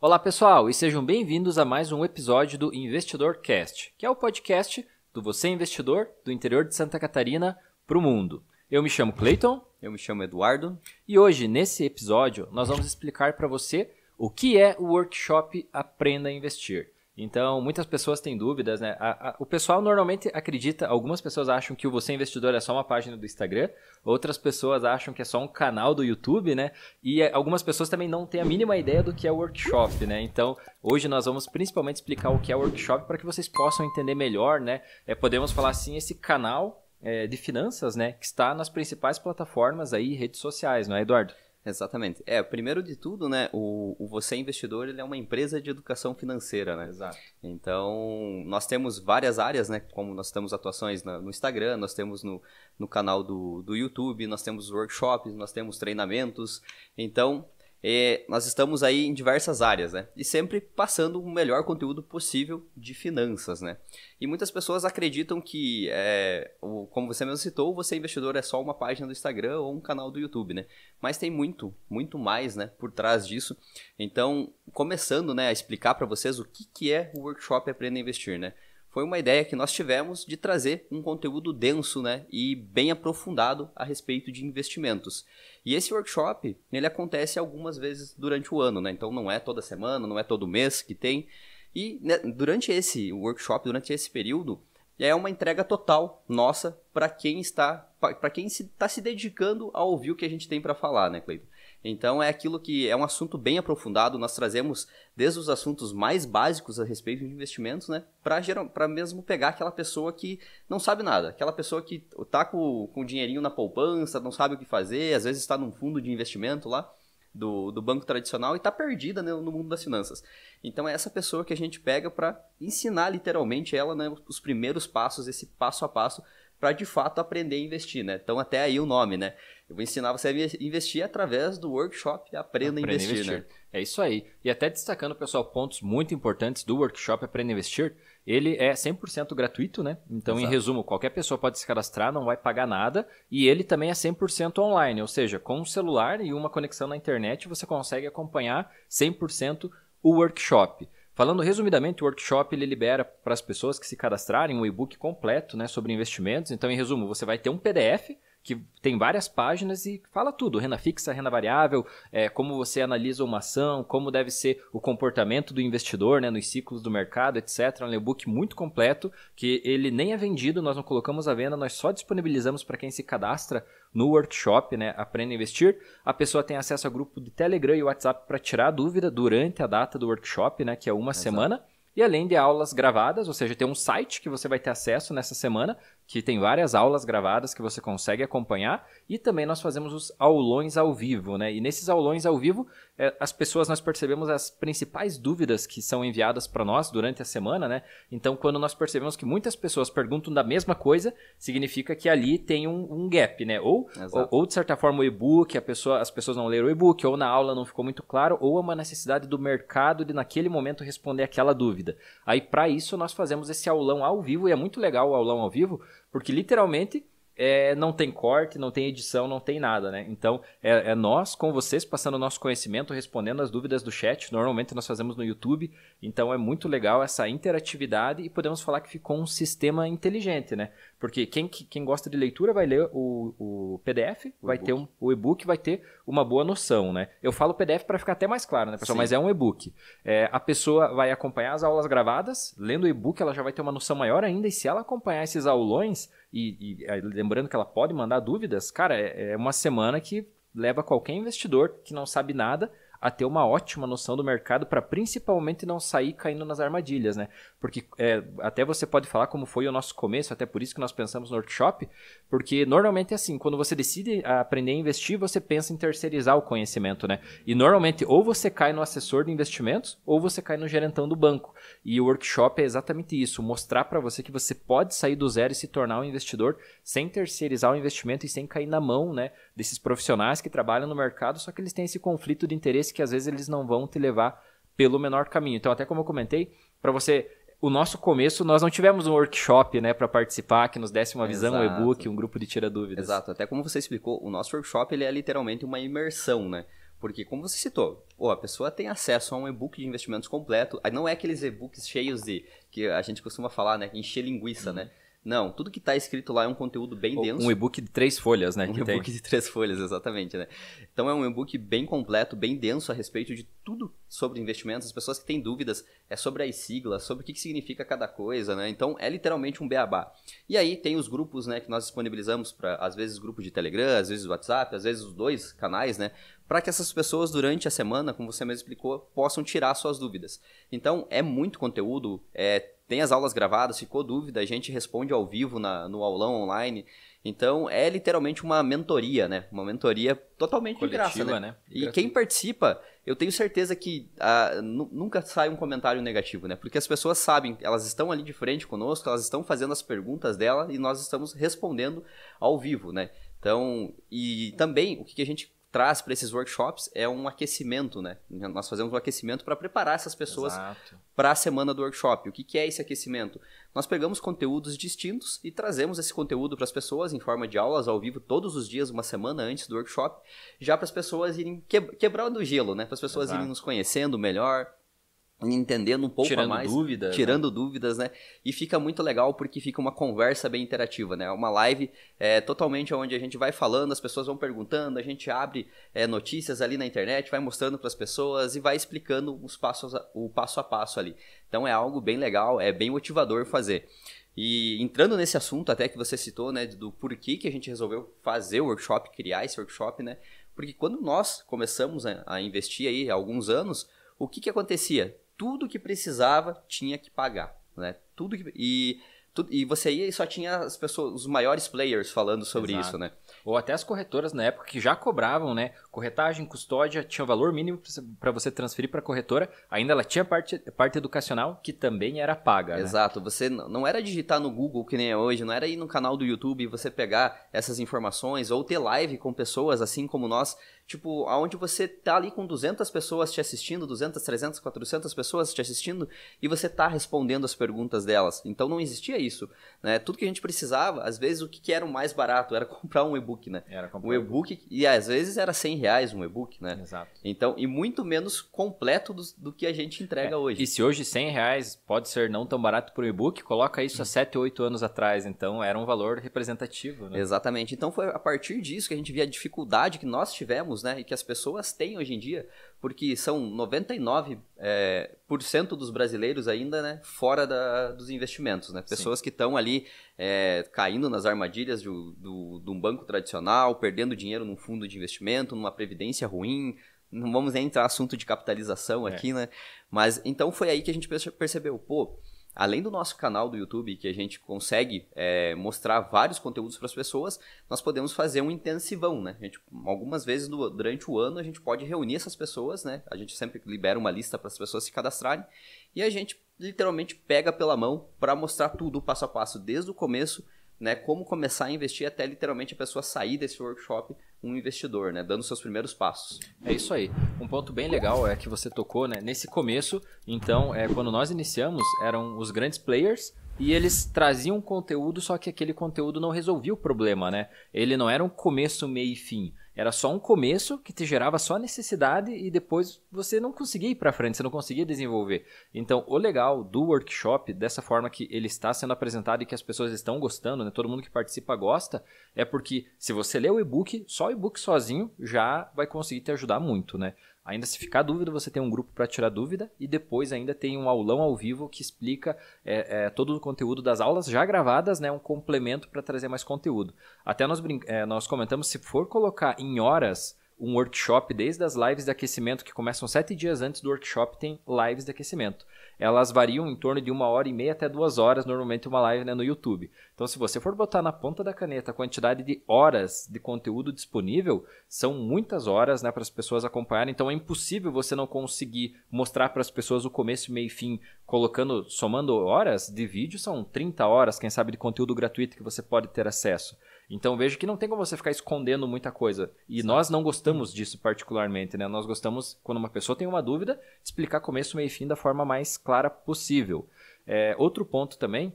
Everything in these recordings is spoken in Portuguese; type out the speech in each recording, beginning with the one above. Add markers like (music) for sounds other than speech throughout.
Olá pessoal e sejam bem-vindos a mais um episódio do Investidor Cast, que é o podcast do Você Investidor do interior de Santa Catarina para o mundo. Eu me chamo Clayton. Eu me chamo Eduardo. E hoje, nesse episódio, nós vamos explicar para você o que é o workshop Aprenda a Investir. Então, muitas pessoas têm dúvidas, né? A, a, o pessoal normalmente acredita, algumas pessoas acham que o Você Investidor é só uma página do Instagram, outras pessoas acham que é só um canal do YouTube, né? E é, algumas pessoas também não têm a mínima ideia do que é workshop, né? Então, hoje nós vamos principalmente explicar o que é workshop para que vocês possam entender melhor, né? É, podemos falar assim, esse canal é, de finanças, né? Que está nas principais plataformas aí, redes sociais, não é, Eduardo? Exatamente. É, primeiro de tudo, né, o, o Você Investidor, ele é uma empresa de educação financeira, né? Exato. Então, nós temos várias áreas, né, como nós temos atuações no Instagram, nós temos no, no canal do, do YouTube, nós temos workshops, nós temos treinamentos. Então, e nós estamos aí em diversas áreas, né? E sempre passando o melhor conteúdo possível de finanças, né? E muitas pessoas acreditam que, é, como você mesmo citou, você investidor é só uma página do Instagram ou um canal do YouTube, né? Mas tem muito, muito mais, né, por trás disso. Então, começando, né, a explicar para vocês o que, que é o workshop Aprenda a Investir, né? Foi uma ideia que nós tivemos de trazer um conteúdo denso né, e bem aprofundado a respeito de investimentos. E esse workshop ele acontece algumas vezes durante o ano, né? então não é toda semana, não é todo mês que tem. E né, durante esse workshop, durante esse período, é uma entrega total nossa para quem está para quem está se, se dedicando a ouvir o que a gente tem para falar, né, Cleiton? Então é aquilo que é um assunto bem aprofundado. Nós trazemos desde os assuntos mais básicos a respeito de investimentos, né? Para mesmo pegar aquela pessoa que não sabe nada, aquela pessoa que está com, com dinheirinho na poupança, não sabe o que fazer, às vezes está num fundo de investimento lá do, do banco tradicional e está perdida né, no mundo das finanças. Então é essa pessoa que a gente pega para ensinar literalmente ela né, os primeiros passos, esse passo a passo para de fato aprender a investir, né? Então até aí o nome, né? Eu vou ensinar você a investir através do workshop Aprenda, Aprenda a investir, investir, né? É isso aí. E até destacando, pessoal, pontos muito importantes do workshop Aprenda a Investir. Ele é 100% gratuito, né? Então, Exato. em resumo, qualquer pessoa pode se cadastrar, não vai pagar nada. E ele também é 100% online, ou seja, com um celular e uma conexão na internet, você consegue acompanhar 100% o workshop. Falando resumidamente, o workshop ele libera para as pessoas que se cadastrarem um e-book completo né, sobre investimentos. Então, em resumo, você vai ter um PDF que tem várias páginas e fala tudo: renda fixa, renda variável, é, como você analisa uma ação, como deve ser o comportamento do investidor né, nos ciclos do mercado, etc. É um e-book muito completo que ele nem é vendido, nós não colocamos à venda, nós só disponibilizamos para quem se cadastra no workshop, né, Aprenda a Investir. A pessoa tem acesso a grupo de Telegram e WhatsApp para tirar dúvida durante a data do workshop, né, que é uma Exato. semana. E além de aulas gravadas, ou seja, tem um site que você vai ter acesso nessa semana que tem várias aulas gravadas que você consegue acompanhar e também nós fazemos os aulões ao vivo, né? E nesses aulões ao vivo, é, as pessoas nós percebemos as principais dúvidas que são enviadas para nós durante a semana, né? Então, quando nós percebemos que muitas pessoas perguntam da mesma coisa, significa que ali tem um, um gap, né? Ou, ou, ou, de certa forma o e-book, a pessoa, as pessoas não leram o e-book, ou na aula não ficou muito claro, ou é uma necessidade do mercado de naquele momento responder aquela dúvida. Aí, para isso, nós fazemos esse aulão ao vivo e é muito legal o aulão ao vivo porque literalmente é, não tem corte, não tem edição, não tem nada, né? Então é, é, nós com vocês passando o nosso conhecimento, respondendo as dúvidas do chat. Normalmente nós fazemos no YouTube, então é muito legal essa interatividade e podemos falar que ficou um sistema inteligente, né? Porque quem, quem gosta de leitura vai ler o, o PDF, o vai ter um, o e-book, vai ter uma boa noção, né? Eu falo PDF para ficar até mais claro, né, pessoal? Sim. Mas é um e-book. É, a pessoa vai acompanhar as aulas gravadas, lendo o e-book, ela já vai ter uma noção maior ainda, e se ela acompanhar esses aulões, e, e lembrando que ela pode mandar dúvidas, cara, é, é uma semana que leva qualquer investidor que não sabe nada a ter uma ótima noção do mercado para principalmente não sair caindo nas armadilhas, né? Porque é, até você pode falar como foi o nosso começo, até por isso que nós pensamos no workshop, porque normalmente é assim, quando você decide aprender a investir, você pensa em terceirizar o conhecimento, né? E normalmente ou você cai no assessor de investimentos ou você cai no gerentão do banco. E o workshop é exatamente isso, mostrar para você que você pode sair do zero e se tornar um investidor sem terceirizar o investimento e sem cair na mão, né, desses profissionais que trabalham no mercado, só que eles têm esse conflito de interesse que às vezes eles não vão te levar pelo menor caminho. Então, até como eu comentei, para você o nosso começo, nós não tivemos um workshop, né, para participar, que nos desse uma visão, Exato. um e-book, um grupo de tira dúvidas. Exato, até como você explicou, o nosso workshop ele é literalmente uma imersão, né? Porque, como você citou, pô, a pessoa tem acesso a um e-book de investimentos completo. Não é aqueles e-books cheios de. que a gente costuma falar, né? Encher linguiça, uhum. né? Não, tudo que está escrito lá é um conteúdo bem denso. Um e-book de três folhas, né? (laughs) Um e-book de três folhas, exatamente, né? Então é um e-book bem completo, bem denso a respeito de tudo sobre investimentos. As pessoas que têm dúvidas é sobre as siglas, sobre o que, que significa cada coisa, né? Então é literalmente um beabá. E aí tem os grupos, né, que nós disponibilizamos para, às vezes, grupo de Telegram, às vezes WhatsApp, às vezes os dois canais, né? Para que essas pessoas, durante a semana, como você mesmo explicou, possam tirar suas dúvidas. Então é muito conteúdo, é tem as aulas gravadas, ficou dúvida, a gente responde ao vivo na, no aulão online. Então é literalmente uma mentoria, né? Uma mentoria totalmente Coletiva, de graça, né? né? E quem participa, eu tenho certeza que ah, nunca sai um comentário negativo, né? Porque as pessoas sabem, elas estão ali de frente conosco, elas estão fazendo as perguntas dela e nós estamos respondendo ao vivo, né? Então, e também o que a gente traz para esses workshops é um aquecimento, né? Nós fazemos um aquecimento para preparar essas pessoas para a semana do workshop. O que, que é esse aquecimento? Nós pegamos conteúdos distintos e trazemos esse conteúdo para as pessoas em forma de aulas ao vivo todos os dias, uma semana antes do workshop, já para as pessoas irem quebrando o gelo, né? Para as pessoas Exato. irem nos conhecendo melhor, entendendo um pouco tirando mais, dúvidas, tirando né? dúvidas, né? E fica muito legal porque fica uma conversa bem interativa, né? Uma live é, totalmente onde a gente vai falando, as pessoas vão perguntando, a gente abre é, notícias ali na internet, vai mostrando para as pessoas e vai explicando os passos, o passo a passo ali. Então é algo bem legal, é bem motivador fazer. E entrando nesse assunto até que você citou, né, do porquê que a gente resolveu fazer o workshop, criar esse workshop, né? Porque quando nós começamos a, a investir aí há alguns anos, o que que acontecia? Tudo que precisava tinha que pagar, né? Tudo que, e e você ia e só tinha as pessoas, os maiores players falando sobre Exato. isso, né? Ou até as corretoras na época que já cobravam, né? Corretagem, custódia, tinha valor mínimo para você transferir para a corretora. Ainda ela tinha parte, parte educacional que também era paga. Né? Exato. Você não era digitar no Google que nem é hoje, não era ir no canal do YouTube e você pegar essas informações ou ter live com pessoas assim como nós tipo, aonde você tá ali com 200 pessoas te assistindo, 200, 300, 400 pessoas te assistindo, e você tá respondendo as perguntas delas. Então não existia isso, né? Tudo que a gente precisava, às vezes o que era o mais barato era (laughs) comprar um e-book, né? Era comprar um e-book, e às vezes era 100 reais um e-book, né? Exato. Então, e muito menos completo do, do que a gente entrega é, hoje. E se hoje 100 reais pode ser não tão barato por um e-book, coloca isso há 7, 8 anos atrás, então era um valor representativo, né? Exatamente. Então foi a partir disso que a gente via a dificuldade que nós tivemos, né? E que as pessoas têm hoje em dia, porque são 99% é, por cento dos brasileiros ainda né, fora da, dos investimentos. Né? Pessoas Sim. que estão ali é, caindo nas armadilhas do, do, de um banco tradicional, perdendo dinheiro num fundo de investimento, numa previdência ruim. Não vamos entrar assunto de capitalização é. aqui, né? Mas então foi aí que a gente percebeu, pô, além do nosso canal do YouTube, que a gente consegue é, mostrar vários conteúdos para as pessoas, nós podemos fazer um intensivão, né? A gente, algumas vezes durante o ano a gente pode reunir essas pessoas, né? A gente sempre libera uma lista para as pessoas se cadastrarem e a gente literalmente pega pela mão para mostrar tudo passo a passo, desde o começo, né? Como começar a investir até literalmente a pessoa sair desse workshop um investidor, né, dando seus primeiros passos. É isso aí. Um ponto bem legal é que você tocou, né, nesse começo. Então, é quando nós iniciamos, eram os grandes players e eles traziam conteúdo, só que aquele conteúdo não resolvia o problema, né? Ele não era um começo, meio e fim. Era só um começo que te gerava só necessidade e depois você não conseguia ir para frente, você não conseguia desenvolver. Então, o legal do workshop, dessa forma que ele está sendo apresentado e que as pessoas estão gostando, né? todo mundo que participa gosta, é porque se você lê o e-book, só o e-book sozinho já vai conseguir te ajudar muito, né? Ainda se ficar dúvida, você tem um grupo para tirar dúvida e depois ainda tem um aulão ao vivo que explica é, é, todo o conteúdo das aulas já gravadas, né, um complemento para trazer mais conteúdo. Até nós, é, nós comentamos, se for colocar em horas um workshop, desde as lives de aquecimento que começam sete dias antes do workshop, tem lives de aquecimento elas variam em torno de uma hora e meia até duas horas, normalmente uma live né, no YouTube. Então, se você for botar na ponta da caneta a quantidade de horas de conteúdo disponível, são muitas horas né, para as pessoas acompanharem. Então, é impossível você não conseguir mostrar para as pessoas o começo, meio e fim, colocando, somando horas de vídeo, são 30 horas, quem sabe, de conteúdo gratuito que você pode ter acesso. Então vejo que não tem como você ficar escondendo muita coisa. E Sim. nós não gostamos disso particularmente, né? Nós gostamos, quando uma pessoa tem uma dúvida, explicar começo, meio e fim da forma mais clara possível. É, outro ponto também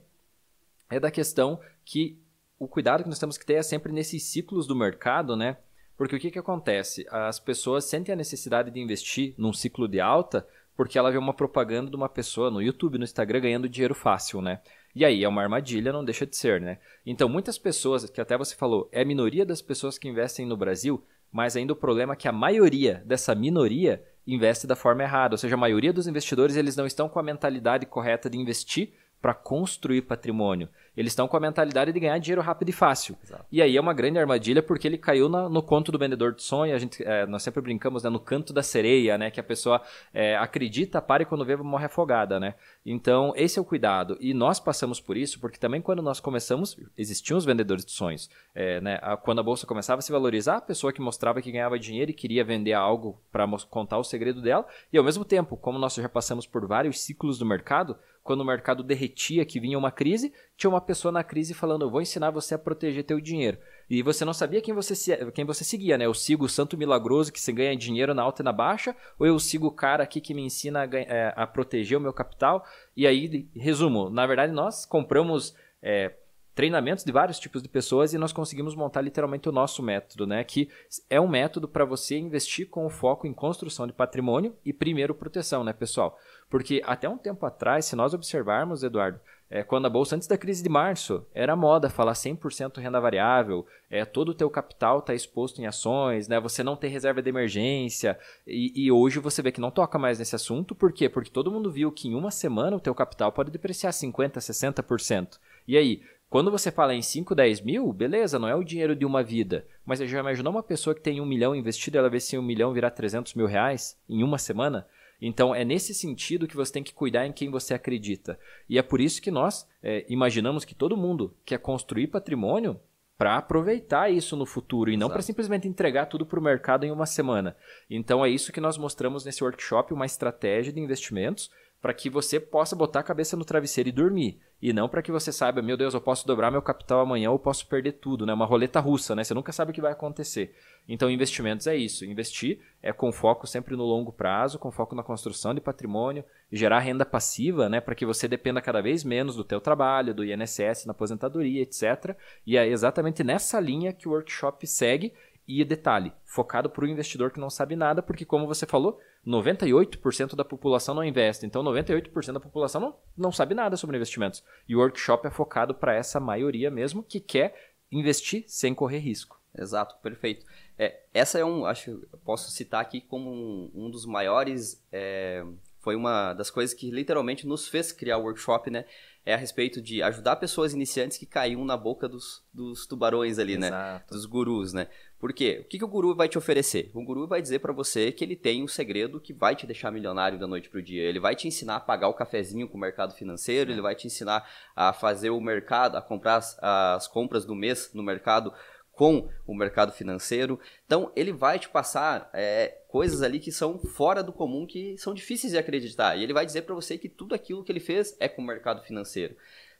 é da questão que o cuidado que nós temos que ter é sempre nesses ciclos do mercado, né? Porque o que, que acontece? As pessoas sentem a necessidade de investir num ciclo de alta porque ela vê uma propaganda de uma pessoa no YouTube, no Instagram, ganhando dinheiro fácil, né? E aí é uma armadilha, não deixa de ser, né? Então, muitas pessoas, que até você falou, é a minoria das pessoas que investem no Brasil, mas ainda o problema é que a maioria dessa minoria investe da forma errada. Ou seja, a maioria dos investidores eles não estão com a mentalidade correta de investir para construir patrimônio. Eles estão com a mentalidade de ganhar dinheiro rápido e fácil. Exato. E aí é uma grande armadilha porque ele caiu na, no conto do vendedor de sonho. A gente, é, nós sempre brincamos né, no canto da sereia, né? Que a pessoa é, acredita, para e quando vê morre afogada, né? Então esse é o cuidado. E nós passamos por isso porque também quando nós começamos existiam os vendedores de sonhos. É, né, a, quando a bolsa começava a se valorizar, a pessoa que mostrava que ganhava dinheiro e queria vender algo para contar o segredo dela. E ao mesmo tempo, como nós já passamos por vários ciclos do mercado, quando o mercado derretia, que vinha uma crise, tinha uma pessoa na crise falando: Eu vou ensinar você a proteger teu dinheiro. E você não sabia quem você, quem você seguia, né? Eu sigo o santo milagroso que se ganha dinheiro na alta e na baixa, ou eu sigo o cara aqui que me ensina a, é, a proteger o meu capital? E aí, resumo: na verdade, nós compramos. É, treinamentos de vários tipos de pessoas e nós conseguimos montar literalmente o nosso método, né? Que é um método para você investir com o foco em construção de patrimônio e primeiro proteção, né, pessoal? Porque até um tempo atrás, se nós observarmos, Eduardo, é, quando a bolsa, antes da crise de março, era moda falar 100% renda variável, é, todo o teu capital está exposto em ações, né, você não tem reserva de emergência, e, e, hoje você vê que não toca mais nesse assunto, por quê? Porque todo mundo viu que em uma semana o teu capital pode depreciar 50%, 60%. E aí, quando você fala em 5, 10 mil, beleza, não é o dinheiro de uma vida. Mas você já imaginou uma pessoa que tem um milhão investido, ela vê se um milhão virar 300 mil reais em uma semana? Então é nesse sentido que você tem que cuidar em quem você acredita. E é por isso que nós é, imaginamos que todo mundo quer construir patrimônio para aproveitar isso no futuro e não para simplesmente entregar tudo para o mercado em uma semana. Então é isso que nós mostramos nesse workshop, uma estratégia de investimentos para que você possa botar a cabeça no travesseiro e dormir. E não para que você saiba, meu Deus, eu posso dobrar meu capital amanhã ou posso perder tudo, né? Uma roleta russa, né? Você nunca sabe o que vai acontecer. Então, investimentos é isso. Investir é com foco sempre no longo prazo, com foco na construção de patrimônio, gerar renda passiva, né? Para que você dependa cada vez menos do teu trabalho, do INSS, na aposentadoria, etc. E é exatamente nessa linha que o workshop segue. E detalhe, focado para o investidor que não sabe nada, porque como você falou, 98% da população não investe. Então, 98% da população não, não sabe nada sobre investimentos. E o workshop é focado para essa maioria mesmo que quer investir sem correr risco. Exato, perfeito. É, essa é um, acho, posso citar aqui como um, um dos maiores, é, foi uma das coisas que literalmente nos fez criar o workshop, né? É a respeito de ajudar pessoas iniciantes que caíam na boca dos, dos tubarões ali, né? Exato. né? Dos gurus, né? Por quê? O que, que o guru vai te oferecer? O guru vai dizer para você que ele tem um segredo que vai te deixar milionário da noite pro dia. Ele vai te ensinar a pagar o cafezinho com o mercado financeiro, ele vai te ensinar a fazer o mercado, a comprar as, as compras do mês no mercado com o mercado financeiro. Então, ele vai te passar é, coisas ali que são fora do comum, que são difíceis de acreditar. E ele vai dizer para você que tudo aquilo que ele fez é com o mercado financeiro.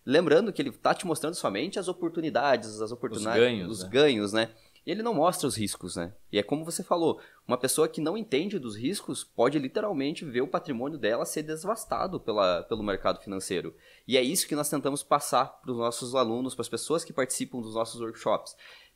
Lembrando que ele está te mostrando somente as oportunidades, as oportunidades, os ganhos, os né? ganhos, né? E ele não mostra os riscos, né? E é como você falou, uma pessoa que não entende dos riscos pode literalmente ver o patrimônio dela ser devastado pela, pelo mercado financeiro. E é isso que nós tentamos passar para os nossos alunos, para as pessoas que participam dos nossos workshops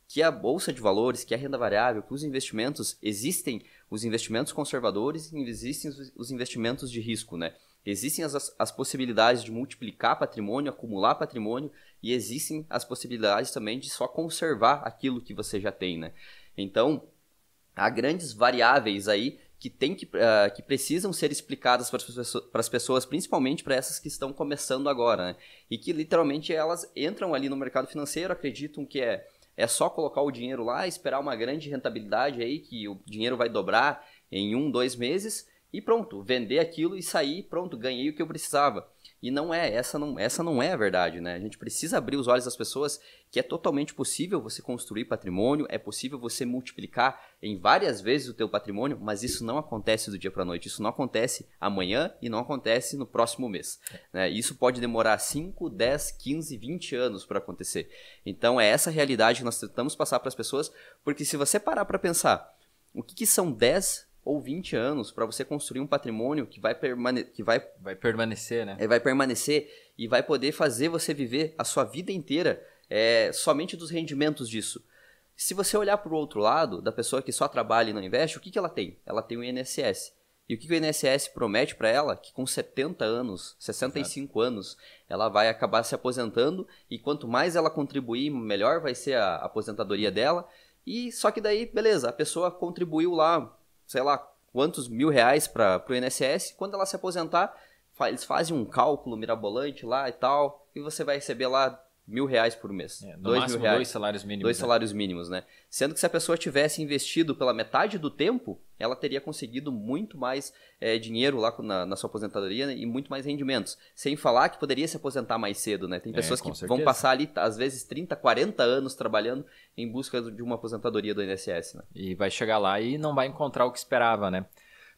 que a bolsa de valores, que a renda variável, que os investimentos existem os investimentos conservadores e existem os investimentos de risco, né? Existem as, as possibilidades de multiplicar patrimônio, acumular patrimônio e existem as possibilidades também de só conservar aquilo que você já tem, né? Então, há grandes variáveis aí que, tem que, uh, que precisam ser explicadas para as pessoas, principalmente para essas que estão começando agora, né? E que literalmente elas entram ali no mercado financeiro, acreditam que é é só colocar o dinheiro lá, esperar uma grande rentabilidade aí, que o dinheiro vai dobrar em um, dois meses, e pronto, vender aquilo e sair, pronto, ganhei o que eu precisava. E não é, essa não, essa não é a verdade, né? A gente precisa abrir os olhos das pessoas que é totalmente possível você construir patrimônio, é possível você multiplicar em várias vezes o teu patrimônio, mas isso não acontece do dia para noite, isso não acontece amanhã e não acontece no próximo mês. Né? Isso pode demorar 5, 10, 15, 20 anos para acontecer. Então é essa realidade que nós tentamos passar para as pessoas, porque se você parar para pensar, o que, que são 10 ou 20 anos para você construir um patrimônio que vai, permane que vai, vai permanecer, né? É, vai permanecer e vai poder fazer você viver a sua vida inteira é, somente dos rendimentos disso. Se você olhar para o outro lado, da pessoa que só trabalha e não investe, o que, que ela tem? Ela tem o INSS. E o que, que o INSS promete para ela? Que com 70 anos, 65 Exato. anos, ela vai acabar se aposentando e quanto mais ela contribuir, melhor vai ser a aposentadoria dela. E só que daí, beleza, a pessoa contribuiu lá, sei lá, quantos mil reais para o INSS, quando ela se aposentar, eles fazem um cálculo mirabolante lá e tal, e você vai receber lá mil reais por mês. É, dois mil reais. Dois salários mínimos. Dois né? salários mínimos, né? Sendo que se a pessoa tivesse investido pela metade do tempo, ela teria conseguido muito mais é, dinheiro lá na, na, sua aposentadoria né? e muito mais rendimentos. Sem falar que poderia se aposentar mais cedo, né? Tem é, pessoas é, que certeza. vão passar ali, às vezes, 30, 40 anos trabalhando em busca de uma aposentadoria do INSS, né? E vai chegar lá e não vai encontrar o que esperava, né?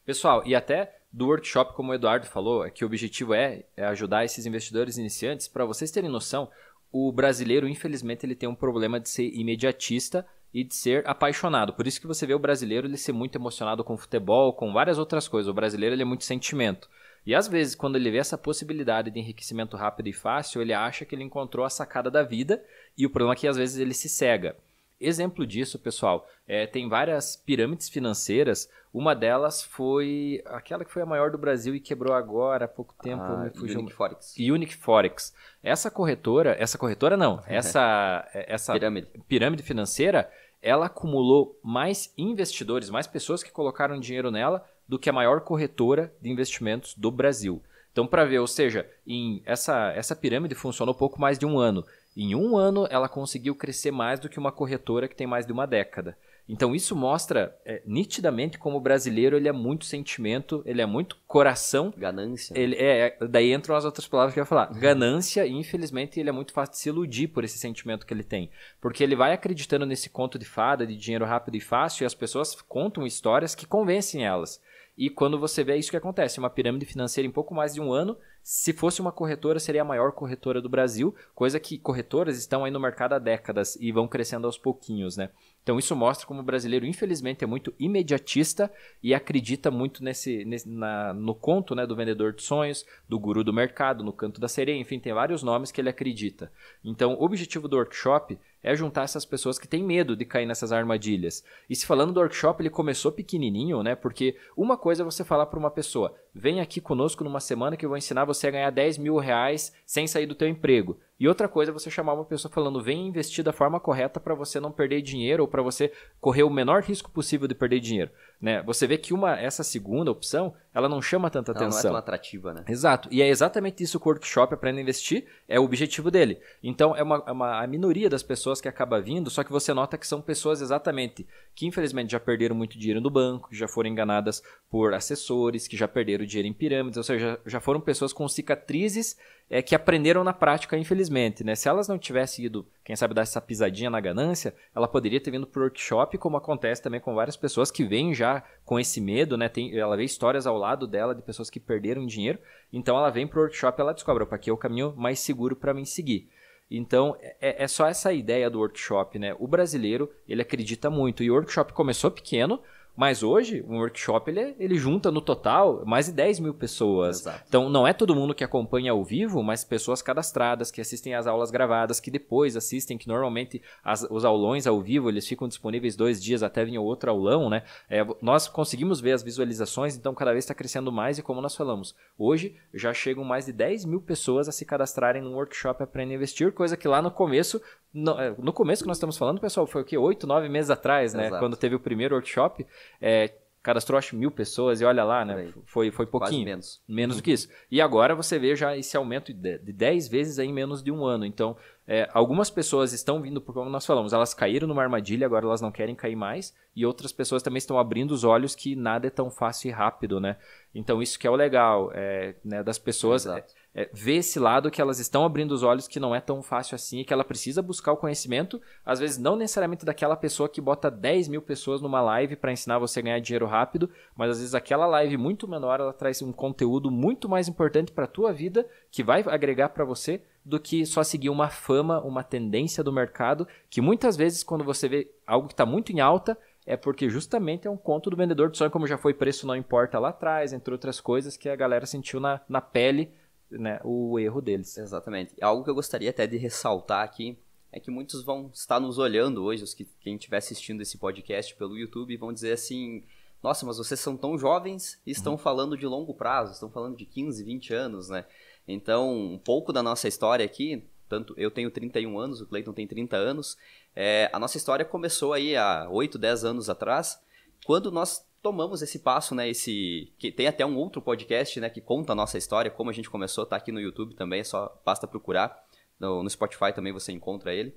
Pessoal, e até do workshop, como o Eduardo falou, é que o objetivo é, é ajudar esses investidores iniciantes. Para vocês terem noção, o brasileiro, infelizmente, ele tem um problema de ser imediatista e de ser apaixonado. Por isso que você vê o brasileiro ele ser muito emocionado com futebol, com várias outras coisas. O brasileiro ele é muito sentimento. E às vezes, quando ele vê essa possibilidade de enriquecimento rápido e fácil, ele acha que ele encontrou a sacada da vida e o problema é que às vezes ele se cega. Exemplo disso, pessoal, é, tem várias pirâmides financeiras. Uma delas foi aquela que foi a maior do Brasil e quebrou agora há pouco tempo. Ah, Unique Forex. Unique Forex. Essa corretora, essa corretora não, (laughs) essa, essa pirâmide. pirâmide financeira, ela acumulou mais investidores, mais pessoas que colocaram dinheiro nela do que a maior corretora de investimentos do Brasil. Então, para ver, ou seja, em essa, essa pirâmide funcionou pouco mais de um ano. Em um ano, ela conseguiu crescer mais do que uma corretora que tem mais de uma década. Então isso mostra é, nitidamente como o brasileiro ele é muito sentimento, ele é muito coração. Ganância. Ele é, é daí entram as outras palavras que eu ia falar. Ganância, e infelizmente, ele é muito fácil de se iludir por esse sentimento que ele tem. Porque ele vai acreditando nesse conto de fada, de dinheiro rápido e fácil, e as pessoas contam histórias que convencem elas. E quando você vê é isso que acontece, uma pirâmide financeira em pouco mais de um ano, se fosse uma corretora, seria a maior corretora do Brasil, coisa que corretoras estão aí no mercado há décadas e vão crescendo aos pouquinhos, né? Então isso mostra como o brasileiro, infelizmente, é muito imediatista e acredita muito nesse, nesse na, no conto né, do vendedor de sonhos, do guru do mercado, no canto da sereia, enfim, tem vários nomes que ele acredita. Então o objetivo do workshop é juntar essas pessoas que têm medo de cair nessas armadilhas. E se falando do workshop, ele começou pequenininho, né? Porque uma coisa é você falar para uma pessoa, vem aqui conosco numa semana que eu vou ensinar você a ganhar 10 mil reais sem sair do teu emprego. E outra coisa é você chamar uma pessoa falando, vem investir da forma correta para você não perder dinheiro ou para você correr o menor risco possível de perder dinheiro. Né? Você vê que uma essa segunda opção, ela não chama tanta atenção. Não é tão atrativa, né? Exato. E é exatamente isso que o workshop Aprenda a Investir é o objetivo dele. Então, é uma, é uma a minoria das pessoas que acaba vindo, só que você nota que são pessoas exatamente que infelizmente já perderam muito dinheiro no banco, que já foram enganadas por assessores, que já perderam dinheiro em pirâmides, ou seja, já foram pessoas com cicatrizes é, que aprenderam na prática, infelizmente. Né? Se elas não tivessem ido, quem sabe, dar essa pisadinha na ganância, ela poderia ter vindo para o workshop, como acontece também com várias pessoas que vêm já com esse medo, né? Tem, ela vê histórias ao lado dela de pessoas que perderam dinheiro, então ela vem para o workshop e ela descobre, opa, aqui é o caminho mais seguro para mim seguir. Então, é, é, só essa ideia do workshop, né? O brasileiro, ele acredita muito. E o workshop começou pequeno, mas hoje, um workshop ele, ele junta no total mais de 10 mil pessoas. Exato. Então, não é todo mundo que acompanha ao vivo, mas pessoas cadastradas, que assistem às aulas gravadas, que depois assistem, que normalmente as, os aulões ao vivo eles ficam disponíveis dois dias até vir outro aulão, né? É, nós conseguimos ver as visualizações, então cada vez está crescendo mais e como nós falamos, hoje já chegam mais de 10 mil pessoas a se cadastrarem no workshop Aprenda a Investir, coisa que lá no começo no, é, no, começo que nós estamos falando, pessoal, foi o que? Oito, nove meses atrás, né? Exato. Quando teve o primeiro workshop, é, cadastrou acho mil pessoas e olha lá, né? Foi, foi pouquinho. Quase menos. Menos do que isso. E agora você vê já esse aumento de, de 10 vezes em menos de um ano. Então, é, algumas pessoas estão vindo, porque como nós falamos, elas caíram numa armadilha, agora elas não querem cair mais. E outras pessoas também estão abrindo os olhos que nada é tão fácil e rápido, né? Então, isso que é o legal é, né, das pessoas. Exato é, ver esse lado que elas estão abrindo os olhos que não é tão fácil assim e que ela precisa buscar o conhecimento, às vezes não necessariamente daquela pessoa que bota 10 mil pessoas numa live para ensinar você a ganhar dinheiro rápido, mas às vezes aquela live muito menor ela traz um conteúdo muito mais importante para a tua vida que vai agregar para você do que só seguir uma fama, uma tendência do mercado, que muitas vezes quando você vê algo que está muito em alta, é porque justamente é um conto do vendedor de sonho, como já foi preço não importa lá atrás, entre outras coisas que a galera sentiu na, na pele né, o erro deles. Exatamente. Algo que eu gostaria até de ressaltar aqui é que muitos vão estar nos olhando hoje, os que quem estiver assistindo esse podcast pelo YouTube, vão dizer assim: nossa, mas vocês são tão jovens e estão uhum. falando de longo prazo, estão falando de 15, 20 anos, né? Então, um pouco da nossa história aqui, tanto eu tenho 31 anos, o Cleiton tem 30 anos, é, a nossa história começou aí há 8, 10 anos atrás, quando nós tomamos esse passo, né? Esse que tem até um outro podcast, né, que conta a nossa história, como a gente começou, tá aqui no YouTube também, é só basta procurar. No, no Spotify também você encontra ele.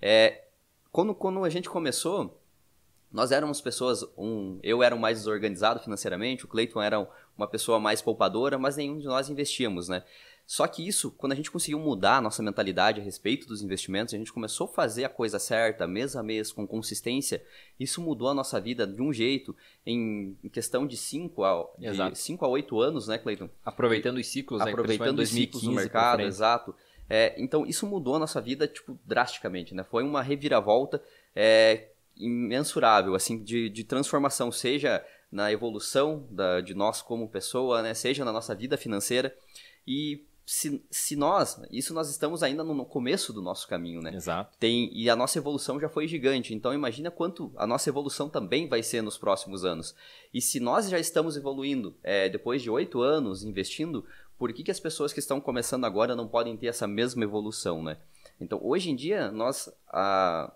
É, quando, quando a gente começou, nós éramos pessoas, um, eu era um mais desorganizado financeiramente, o Cleiton era uma pessoa mais poupadora, mas nenhum de nós investíamos, né? Só que isso, quando a gente conseguiu mudar a nossa mentalidade a respeito dos investimentos, a gente começou a fazer a coisa certa, mês a mês, com consistência, isso mudou a nossa vida de um jeito, em, questão de 5 a, a 8 anos, né, Cleiton? Aproveitando os ciclos, né, Aproveitando os ciclos do mercado, exato. É, então, isso mudou a nossa vida, tipo, drasticamente, né? Foi uma reviravolta é, imensurável, assim, de, de transformação, seja na evolução da, de nós como pessoa, né? Seja na nossa vida financeira. E se, se nós, isso nós estamos ainda no, começo do nosso caminho, né? Exato. Tem, e a nossa evolução já foi gigante, então imagina quanto a nossa evolução também vai ser nos próximos anos. E se nós já estamos evoluindo é, depois de oito anos investindo, por que, que as pessoas que estão começando agora não podem ter essa mesma evolução, né? Então, hoje em dia, nós, a,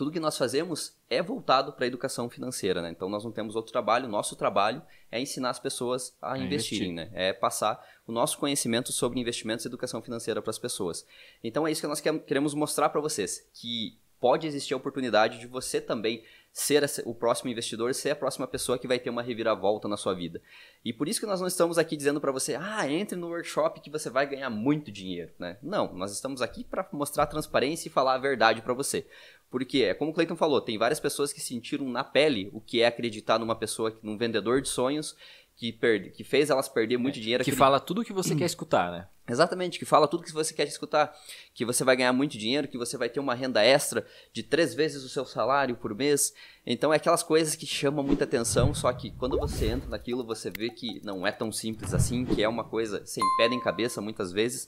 tudo que nós fazemos é voltado para a educação financeira, né? Então nós não temos outro trabalho, nosso trabalho é ensinar as pessoas a é investirem, investir. né? É passar o nosso conhecimento sobre investimentos e educação financeira para as pessoas. Então é isso que nós queremos mostrar para vocês, que pode existir a oportunidade de você também ser o próximo investidor, ser a próxima pessoa que vai ter uma reviravolta na sua vida. E por isso que nós não estamos aqui dizendo para você, ah, entre no workshop que você vai ganhar muito dinheiro, né? Não, nós estamos aqui para mostrar transparência e falar a verdade para você. Porque é como o Clayton falou, tem várias pessoas que sentiram na pele o que é acreditar numa pessoa, num vendedor de sonhos que, perde, que fez elas perder muito é, dinheiro. Que fala tudo o que você quer escutar, né? Exatamente, que fala tudo que você quer escutar, que você vai ganhar muito dinheiro, que você vai ter uma renda extra de três vezes o seu salário por mês. Então é aquelas coisas que chamam muita atenção, só que quando você entra naquilo, você vê que não é tão simples assim, que é uma coisa sem pé nem cabeça muitas vezes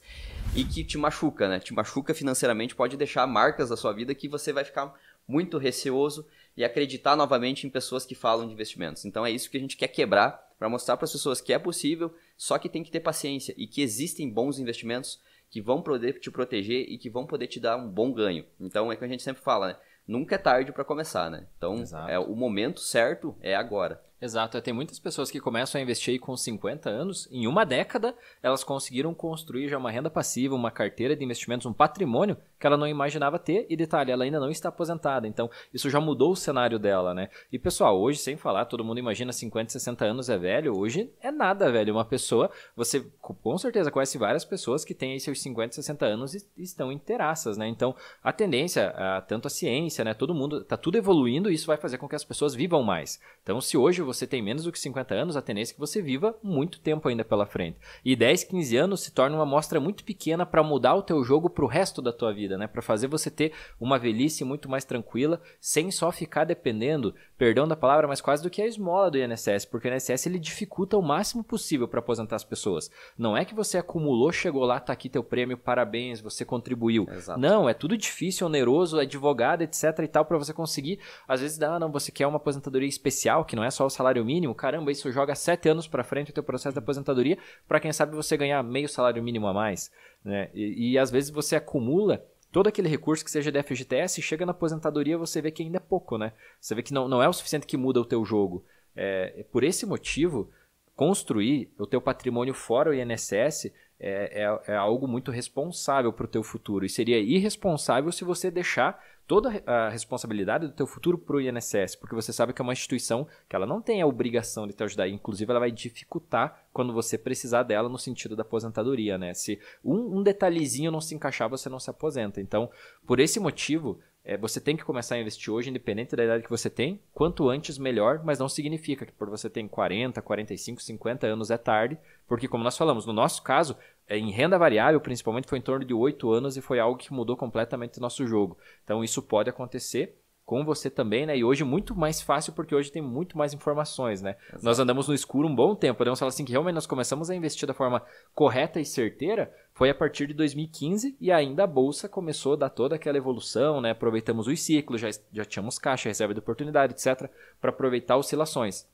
e que te machuca, né? Te machuca financeiramente, pode deixar marcas da sua vida que você vai ficar muito receoso e acreditar novamente em pessoas que falam de investimentos. Então é isso que a gente quer quebrar para mostrar para as pessoas que é possível, só que tem que ter paciência e que existem bons investimentos que vão poder te proteger e que vão poder te dar um bom ganho. Então é que a gente sempre fala, né? Nunca é tarde para começar, né? Então, é o momento certo é agora. Exato, tem muitas pessoas que começam a investir com 50 anos, em uma década, elas conseguiram construir já uma renda passiva, uma carteira de investimentos, um patrimônio que ela não imaginava ter, e detalhe, ela ainda não está aposentada, então isso já mudou o cenário dela, né? E pessoal, hoje, sem falar, todo mundo imagina 50, 60 anos é velho, hoje é nada velho, uma pessoa, você com certeza conhece várias pessoas que têm seus 50, 60 anos e estão inteiraças, né? Então, a tendência, tanto a ciência, né, todo mundo, tá tudo evoluindo e isso vai fazer com que as pessoas vivam mais. Então, se hoje você tem menos do que 50 anos, a tendência é que você viva muito tempo ainda pela frente. E 10, 15 anos se torna uma amostra muito pequena para mudar o teu jogo para o resto da tua vida, né? Para fazer você ter uma velhice muito mais tranquila, sem só ficar dependendo, perdão da palavra, mas quase do que a esmola do INSS, porque o INSS ele dificulta o máximo possível para aposentar as pessoas. Não é que você acumulou, chegou lá, tá aqui teu prêmio, parabéns, você contribuiu. Exato. Não, é tudo difícil, oneroso, advogado, etc e tal para você conseguir. Às vezes, ah, não, você quer uma aposentadoria especial, que não é só o salário mínimo mínimo, caramba, isso joga sete anos para frente o teu processo de aposentadoria, para quem sabe você ganhar meio salário mínimo a mais, né? E, e às vezes você acumula todo aquele recurso que seja de FGTS, chega na aposentadoria você vê que ainda é pouco, né? Você vê que não, não é o suficiente que muda o teu jogo. É, é por esse motivo, construir o teu patrimônio fora o INSS é, é, é algo muito responsável para o teu futuro. E seria irresponsável se você deixar toda a responsabilidade do teu futuro para o INSS, porque você sabe que é uma instituição que ela não tem a obrigação de te ajudar, inclusive ela vai dificultar quando você precisar dela no sentido da aposentadoria, né? Se um, um detalhezinho não se encaixar, você não se aposenta. Então, por esse motivo, é, você tem que começar a investir hoje, independente da idade que você tem. Quanto antes, melhor, mas não significa que por você ter 40, 45, 50 anos é tarde, porque, como nós falamos, no nosso caso, em renda variável, principalmente, foi em torno de 8 anos e foi algo que mudou completamente o nosso jogo. Então, isso pode acontecer com você também, né? E hoje muito mais fácil porque hoje tem muito mais informações, né? Exato. Nós andamos no escuro um bom tempo. Podemos falar assim que realmente nós começamos a investir da forma correta e certeira foi a partir de 2015 e ainda a bolsa começou a dar toda aquela evolução, né? Aproveitamos os ciclos, já, já tínhamos caixa, reserva de oportunidade, etc, para aproveitar oscilações.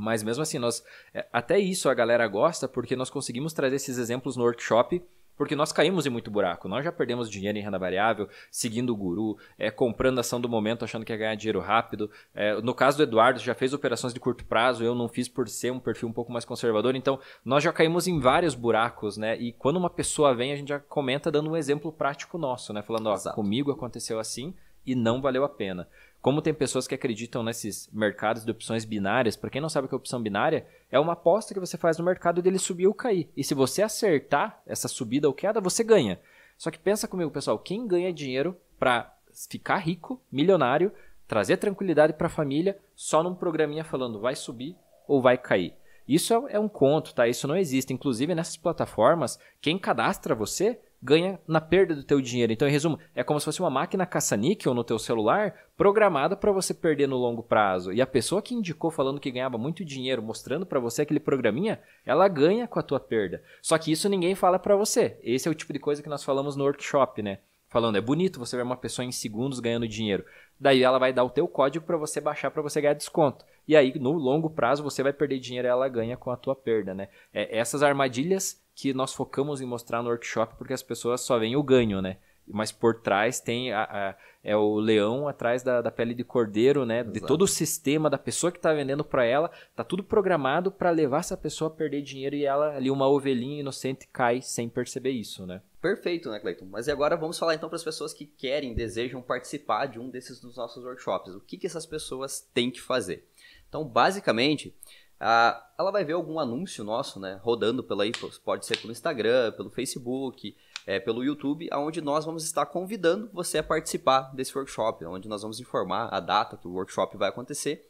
Mas mesmo assim, nós é, até isso a galera gosta porque nós conseguimos trazer esses exemplos no workshop porque nós caímos em muito buraco. Nós já perdemos dinheiro em renda variável, seguindo o guru, é, comprando ação do momento, achando que ia ganhar dinheiro rápido. É, no caso do Eduardo, já fez operações de curto prazo, eu não fiz por ser um perfil um pouco mais conservador. Então, nós já caímos em vários buracos, né? E quando uma pessoa vem, a gente já comenta dando um exemplo prático nosso, né? Falando, ó, Exato. comigo aconteceu assim e não valeu a pena. Como tem pessoas que acreditam nesses mercados de opções binárias, para quem não sabe o que é opção binária, é uma aposta que você faz no mercado dele subir ou cair. E se você acertar essa subida ou queda, você ganha. Só que pensa comigo, pessoal, quem ganha dinheiro para ficar rico, milionário, trazer tranquilidade para a família, só num programinha falando vai subir ou vai cair. Isso é, é um conto, tá? Isso não existe. Inclusive nessas plataformas, quem cadastra você ganha na perda do teu dinheiro. Então, em resumo, é como se fosse uma máquina caça-níquel no teu celular programada para você perder no longo prazo. E a pessoa que indicou falando que ganhava muito dinheiro, mostrando para você aquele programinha, ela ganha com a tua perda. Só que isso ninguém fala para você. Esse é o tipo de coisa que nós falamos no workshop, né? Falando, é bonito você ver uma pessoa em segundos ganhando dinheiro. Daí ela vai dar o teu código para você baixar para você ganhar desconto. E aí, no longo prazo, você vai perder dinheiro e ela ganha com a tua perda, né? É, essas armadilhas que nós focamos em mostrar no workshop porque as pessoas só veem o ganho, né? Mas por trás tem a, a, é o leão atrás da, da pele de cordeiro, né? Exato. De todo o sistema da pessoa que está vendendo para ela, tá tudo programado para levar essa pessoa a perder dinheiro e ela ali uma ovelhinha inocente cai sem perceber isso, né? Perfeito, né, Cleiton? Mas e agora vamos falar então para as pessoas que querem, desejam participar de um desses dos nossos workshops. O que, que essas pessoas têm que fazer? Então, basicamente, ah, ela vai ver algum anúncio nosso, né, rodando pelo aí, pode ser pelo Instagram, pelo Facebook, é, pelo YouTube, onde nós vamos estar convidando você a participar desse workshop, onde nós vamos informar a data que o workshop vai acontecer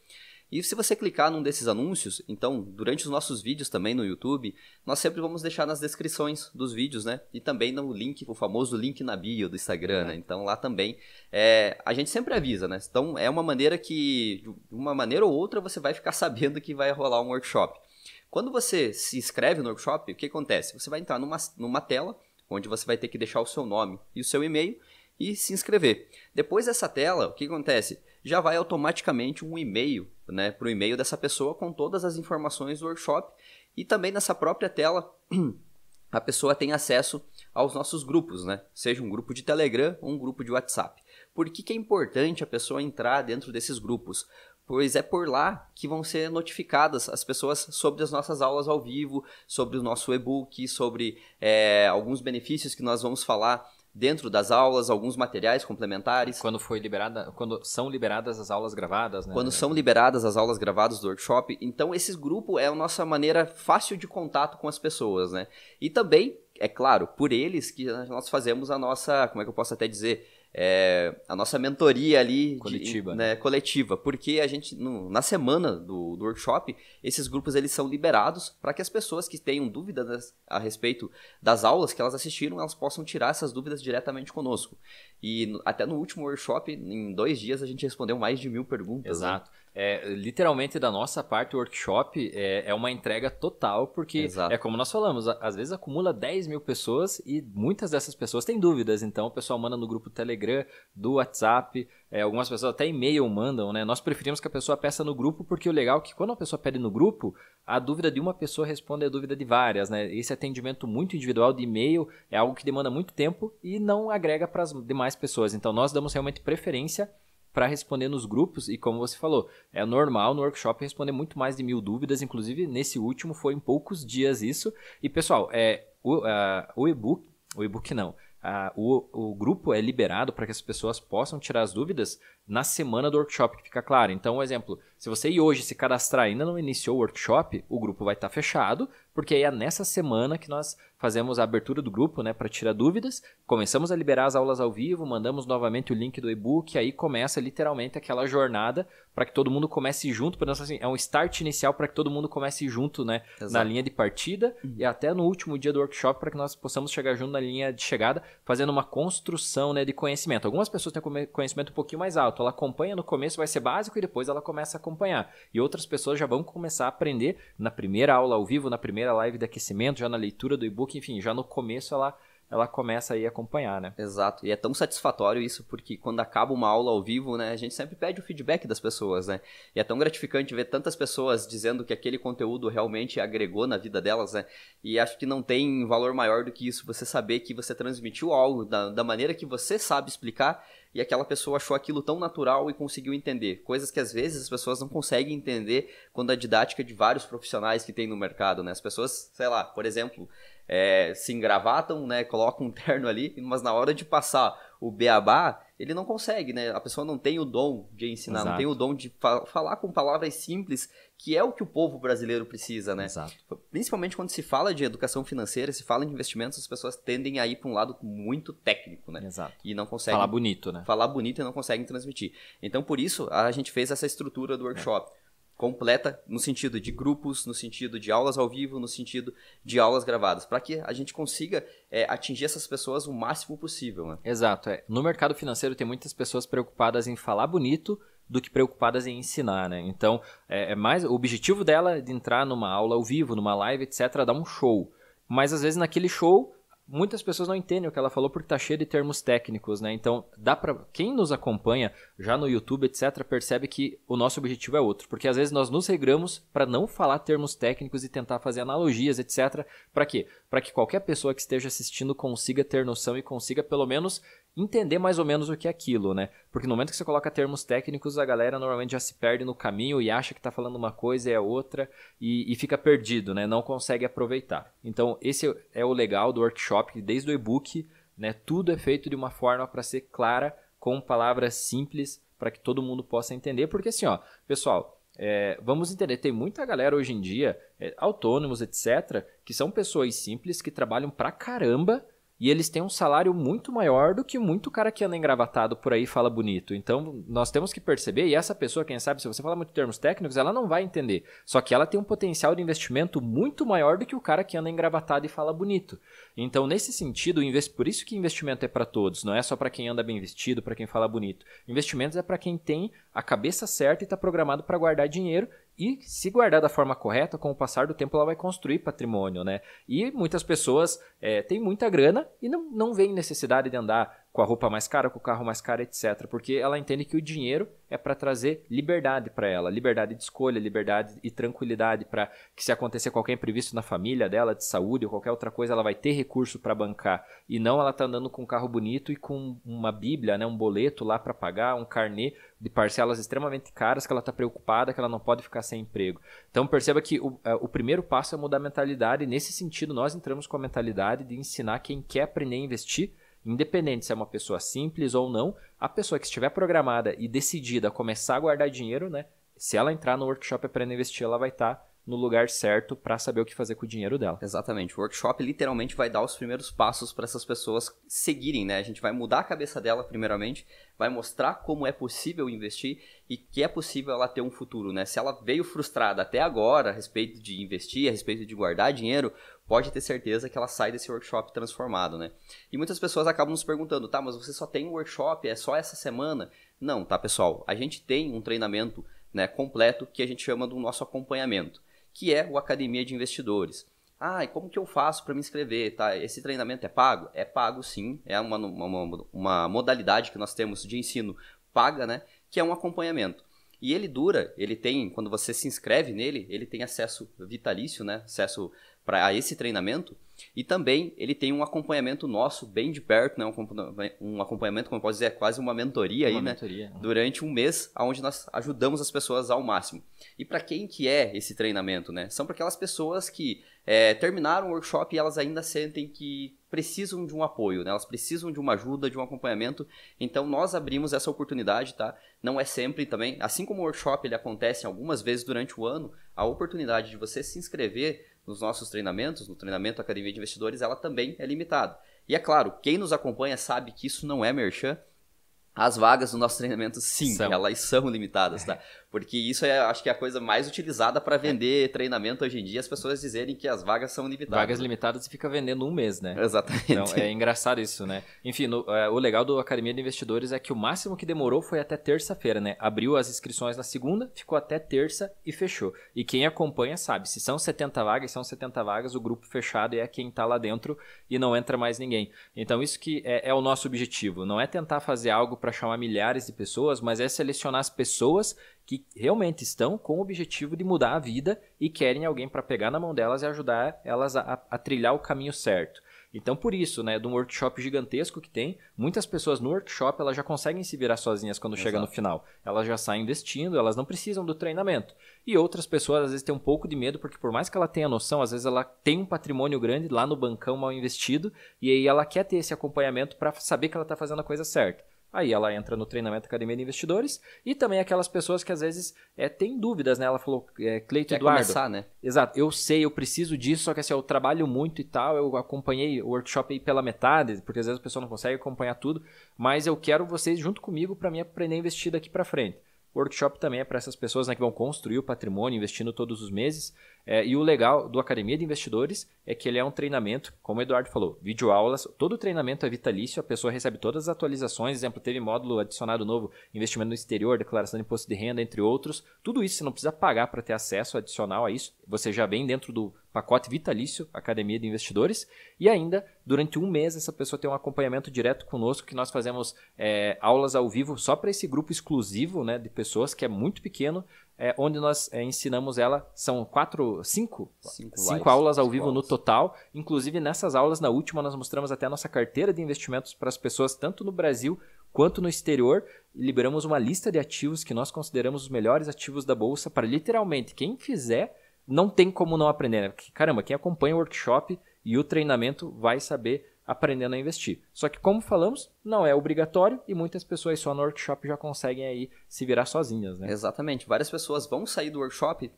e se você clicar num desses anúncios, então, durante os nossos vídeos também no YouTube, nós sempre vamos deixar nas descrições dos vídeos, né? E também no link, o famoso link na bio do Instagram, né? Então lá também é, a gente sempre avisa, né? Então é uma maneira que, de uma maneira ou outra, você vai ficar (laughs) sabendo que vai rolar um workshop. Quando você se inscreve no workshop, o que acontece? Você vai entrar numa, numa tela onde você vai ter que deixar o seu nome e o seu e-mail e se inscrever. Depois dessa tela, o que acontece? Já vai automaticamente um e-mail né, para o e-mail dessa pessoa com todas as informações do workshop e também nessa própria tela (clears throat) a pessoa tem acesso aos nossos grupos, né? Seja um grupo de Telegram ou um grupo de WhatsApp. Por que, que é importante a pessoa entrar dentro desses grupos? Pois é por lá que vão ser notificadas as pessoas sobre as nossas aulas ao vivo, sobre o nosso e-book, sobre é, alguns benefícios que nós vamos falar dentro das aulas, alguns materiais complementares. Quando foi liberada, quando são liberadas as aulas gravadas, né? Quando são liberadas as aulas gravadas do workshop, então esse grupo é a nossa maneira fácil de contato com as pessoas, né? E também, é claro, por eles que nós fazemos a nossa, como é que eu posso até dizer, é, a nossa mentoria ali coletiva, de, né, coletiva, porque a gente no, na semana do, do, workshop esses grupos eles são liberados para que as pessoas que tenham dúvidas a respeito das aulas que elas assistiram elas possam tirar essas dúvidas diretamente conosco e até no último workshop em dois dias a gente respondeu mais de mil perguntas. Né? Exato. Né? É, literalmente da nossa parte, o workshop é, é uma entrega total, porque Exato. é como nós falamos, às vezes acumula 10 mil pessoas e muitas dessas pessoas têm dúvidas, então o pessoal manda no grupo Telegram, do WhatsApp, é, algumas pessoas até e-mail mandam, né? Nós preferimos que a pessoa peça no grupo, porque o legal é que quando a pessoa pede no grupo, a dúvida de uma pessoa responde a dúvida de várias, né? Esse atendimento muito individual de e-mail é algo que demanda muito tempo e não agrega para as demais pessoas. Então nós damos realmente preferência para responder nos grupos e como você falou, é normal no workshop responder muito mais de mil dúvidas, inclusive nesse último foi em poucos dias isso. E pessoal, é, o, uh, o e-book, o e-book não, uh, o, o grupo é liberado para que as pessoas possam tirar as dúvidas na semana do workshop, que fica claro. Então, um exemplo, Se você ir hoje se cadastrar ainda não iniciou o workshop, o grupo vai estar tá fechado, porque aí é nessa semana que nós fazemos a abertura do grupo, né, para tirar dúvidas, começamos a liberar as aulas ao vivo, mandamos novamente o link do e-book, aí começa literalmente aquela jornada para que todo mundo comece junto, por assim, é um start inicial para que todo mundo comece junto, né, Exato. na linha de partida uhum. e até no último dia do workshop para que nós possamos chegar junto na linha de chegada, fazendo uma construção, né, de conhecimento. Algumas pessoas têm conhecimento um pouquinho mais alto, ela acompanha no começo, vai ser básico e depois ela começa a acompanhar. E outras pessoas já vão começar a aprender na primeira aula ao vivo, na primeira live de aquecimento, já na leitura do e-book, enfim, já no começo ela ela começa aí a acompanhar, né? Exato. E é tão satisfatório isso, porque quando acaba uma aula ao vivo, né, a gente sempre pede o feedback das pessoas, né? E é tão gratificante ver tantas pessoas dizendo que aquele conteúdo realmente agregou na vida delas, né? E acho que não tem valor maior do que isso, você saber que você transmitiu algo da, da maneira que você sabe explicar e aquela pessoa achou aquilo tão natural e conseguiu entender. Coisas que às vezes as pessoas não conseguem entender quando a didática de vários profissionais que tem no mercado, né? As pessoas, sei lá, por exemplo, é, se engravatam, né, colocam um (laughs) terno ali, mas na hora de passar o beabá, ele não consegue, né? A pessoa não tem o dom de ensinar, Exato. não tem o dom de fa falar com palavras simples, que é o que o povo brasileiro precisa, né? Exato. Principalmente quando se fala de educação financeira, se fala de investimentos, as pessoas tendem a ir para um lado muito técnico, né? Exato. E não conseguem falar bonito, né? Falar bonito e não conseguem transmitir. Então, por isso, a gente fez essa estrutura do workshop. É completa no sentido de grupos, no sentido de aulas ao vivo, no sentido de aulas gravadas, para que a gente consiga é, atingir essas pessoas o máximo possível. Né? Exato. É. No mercado financeiro tem muitas pessoas preocupadas em falar bonito do que preocupadas em ensinar, né? Então, é, é mais o objetivo dela é de entrar numa aula ao vivo, numa live, etc, dar um show. Mas às vezes naquele show muitas pessoas não entendem o que ela falou porque está cheio de termos técnicos, né? Então, dá para quem nos acompanha já no YouTube, etc, percebe que o nosso objetivo é outro, porque às vezes nós nos regramos para não falar termos técnicos e tentar fazer analogias, etc. Para quê? Para que qualquer pessoa que esteja assistindo consiga ter noção e consiga pelo menos entender mais ou menos o que é aquilo, né? Porque no momento que você coloca termos técnicos, a galera normalmente já se perde no caminho e acha que está falando uma coisa e é outra e, e, fica perdido, né? Não consegue aproveitar. Então, esse é o legal do workshop, desde o e-book, né? Tudo é feito de uma forma para ser clara, com palavras simples, para que todo mundo possa entender. Porque assim, ó, pessoal, é, vamos entender, tem muita galera hoje em dia, é, autônomos, etc., que são pessoas simples que trabalham pra caramba e eles têm um salário muito maior do que muito cara que anda engravatado por aí e fala bonito. Então, nós temos que perceber, e essa pessoa, quem sabe, se você falar muito termos técnicos, ela não vai entender. Só que ela tem um potencial de investimento muito maior do que o cara que anda engravatado e fala bonito. Então, nesse sentido, por isso que investimento é para todos, não é só para quem anda bem vestido, para quem fala bonito. Investimentos é para quem tem a cabeça certa e está programado para guardar dinheiro e se guardar da forma correta, com o passar do tempo ela vai construir patrimônio, né? E muitas pessoas é, têm muita grana e não, não veem necessidade de andar com a roupa mais cara, com o carro mais caro, etc. Porque ela entende que o dinheiro é para trazer liberdade para ela, liberdade de escolha, liberdade e tranquilidade para que se acontecer qualquer imprevisto na família dela, de saúde ou qualquer outra coisa, ela vai ter recurso para bancar. E não ela tá andando com um carro bonito e com uma bíblia, né, um boleto lá para pagar, um carnê de parcelas extremamente caras que ela está preocupada que ela não pode ficar sem emprego. Então perceba que o, é, o primeiro passo é mudar a mentalidade nesse sentido nós entramos com a mentalidade de ensinar quem quer aprender a investir Independente se é uma pessoa simples ou não, a pessoa que estiver programada e decidida a começar a guardar dinheiro, né? Se ela entrar no workshop Aprenda a Investir, ela vai estar tá no lugar certo para saber o que fazer com o dinheiro dela. Exatamente. O workshop literalmente vai dar os primeiros passos para essas pessoas seguirem, né? A gente vai mudar a cabeça dela primeiramente, vai mostrar como é possível investir e que é possível ela ter um futuro, né? Se ela veio frustrada até agora a respeito de investir, a respeito de guardar dinheiro, pode ter certeza que ela sai desse workshop transformado, né? E muitas pessoas acabam nos perguntando, tá, mas você só tem um workshop, é só essa semana? Não, tá, pessoal? A gente tem um treinamento né, completo que a gente chama do nosso acompanhamento que é o Academia de Investidores. Ah, e como que eu faço para me inscrever? Tá? Esse treinamento é pago? É pago sim, é uma, uma, uma modalidade que nós temos de ensino paga, né? Que é um acompanhamento. E ele dura, ele tem, quando você se inscreve nele, ele tem acesso vitalício, né? Acesso para esse treinamento. E também ele tem um acompanhamento nosso bem de perto, né? um, acompanhamento, como eu posso dizer, é quase uma mentoria uma aí, né? mentoria. né? Durante um mês, onde nós ajudamos as pessoas ao máximo. E para quem que é esse treinamento, né? São para aquelas pessoas que é, terminaram o workshop e elas ainda sentem que precisam de um apoio, né? elas precisam de uma ajuda, de um acompanhamento. Então nós abrimos essa oportunidade, tá? Não é sempre também, assim como o workshop ele acontece algumas vezes durante o ano, a oportunidade de você se inscrever nos nossos treinamentos, no treinamento Academia de Investidores, ela também é limitada. E é claro, quem nos acompanha sabe que isso não é merchan, as vagas do nosso treinamento, sim, são. elas são limitadas, tá? Porque isso é, acho que é a coisa mais utilizada para vender é. treinamento hoje em dia, as pessoas dizerem que as vagas são limitadas. Vagas limitadas e fica vendendo um mês, né? Exatamente. Então, é engraçado isso, né? Enfim, no, é, o legal do Academia de Investidores é que o máximo que demorou foi até terça-feira, né? Abriu as inscrições na segunda, ficou até terça e fechou. E quem acompanha sabe, se são 70 vagas, são 70 vagas, o grupo fechado é quem está lá dentro e não entra mais ninguém. Então, isso que é, é o nosso objetivo. Não é tentar fazer algo para chamar milhares de pessoas, mas é selecionar as pessoas que realmente estão com o objetivo de mudar a vida e querem alguém para pegar na mão delas e ajudar elas a, a, trilhar o caminho certo. Então, por isso, né, de um workshop gigantesco que tem, muitas pessoas no workshop elas já conseguem se virar sozinhas quando Exato. chega no final. Elas já saem investindo, elas não precisam do treinamento. E outras pessoas às vezes têm um pouco de medo, porque por mais que ela tenha noção, às vezes ela tem um patrimônio grande lá no bancão mal investido, e aí ela quer ter esse acompanhamento para saber que ela está fazendo a coisa certa. Aí ela entra no treinamento Academia de Investidores e também aquelas pessoas que às vezes é, têm dúvidas, né? Ela falou, é, Cleito Eduardo. começar, né? Exato, eu sei, eu preciso disso, só que assim, eu trabalho muito e tal, eu acompanhei o workshop aí pela metade, porque às vezes a pessoa não consegue acompanhar tudo, mas eu quero vocês junto comigo para mim aprender a investir daqui para frente. O workshop também é para essas pessoas né, que vão construir o patrimônio investindo todos os meses. É, e o legal do Academia de Investidores é que ele é um treinamento, como o Eduardo falou, videoaulas. Todo treinamento é vitalício, a pessoa recebe todas as atualizações. Exemplo, teve módulo adicionado novo, investimento no exterior, declaração de imposto de renda, entre outros. Tudo isso você não precisa pagar para ter acesso adicional a isso. Você já vem dentro do pacote vitalício Academia de Investidores. E ainda, durante um mês, essa pessoa tem um acompanhamento direto conosco, que nós fazemos é, aulas ao vivo só para esse grupo exclusivo né, de pessoas, que é muito pequeno, é, onde nós é, ensinamos ela, são quatro, cinco, cinco, cinco aulas ao vivo no total. Inclusive, nessas aulas, na última, nós mostramos até a nossa carteira de investimentos para as pessoas, tanto no Brasil quanto no exterior. Liberamos uma lista de ativos que nós consideramos os melhores ativos da Bolsa para literalmente quem fizer não tem como não aprender. Né? Caramba, quem acompanha o workshop e o treinamento vai saber aprendendo a investir. Só que, como falamos, não é obrigatório e muitas pessoas só no workshop já conseguem aí se virar sozinhas, né? Exatamente. Várias pessoas vão sair do workshop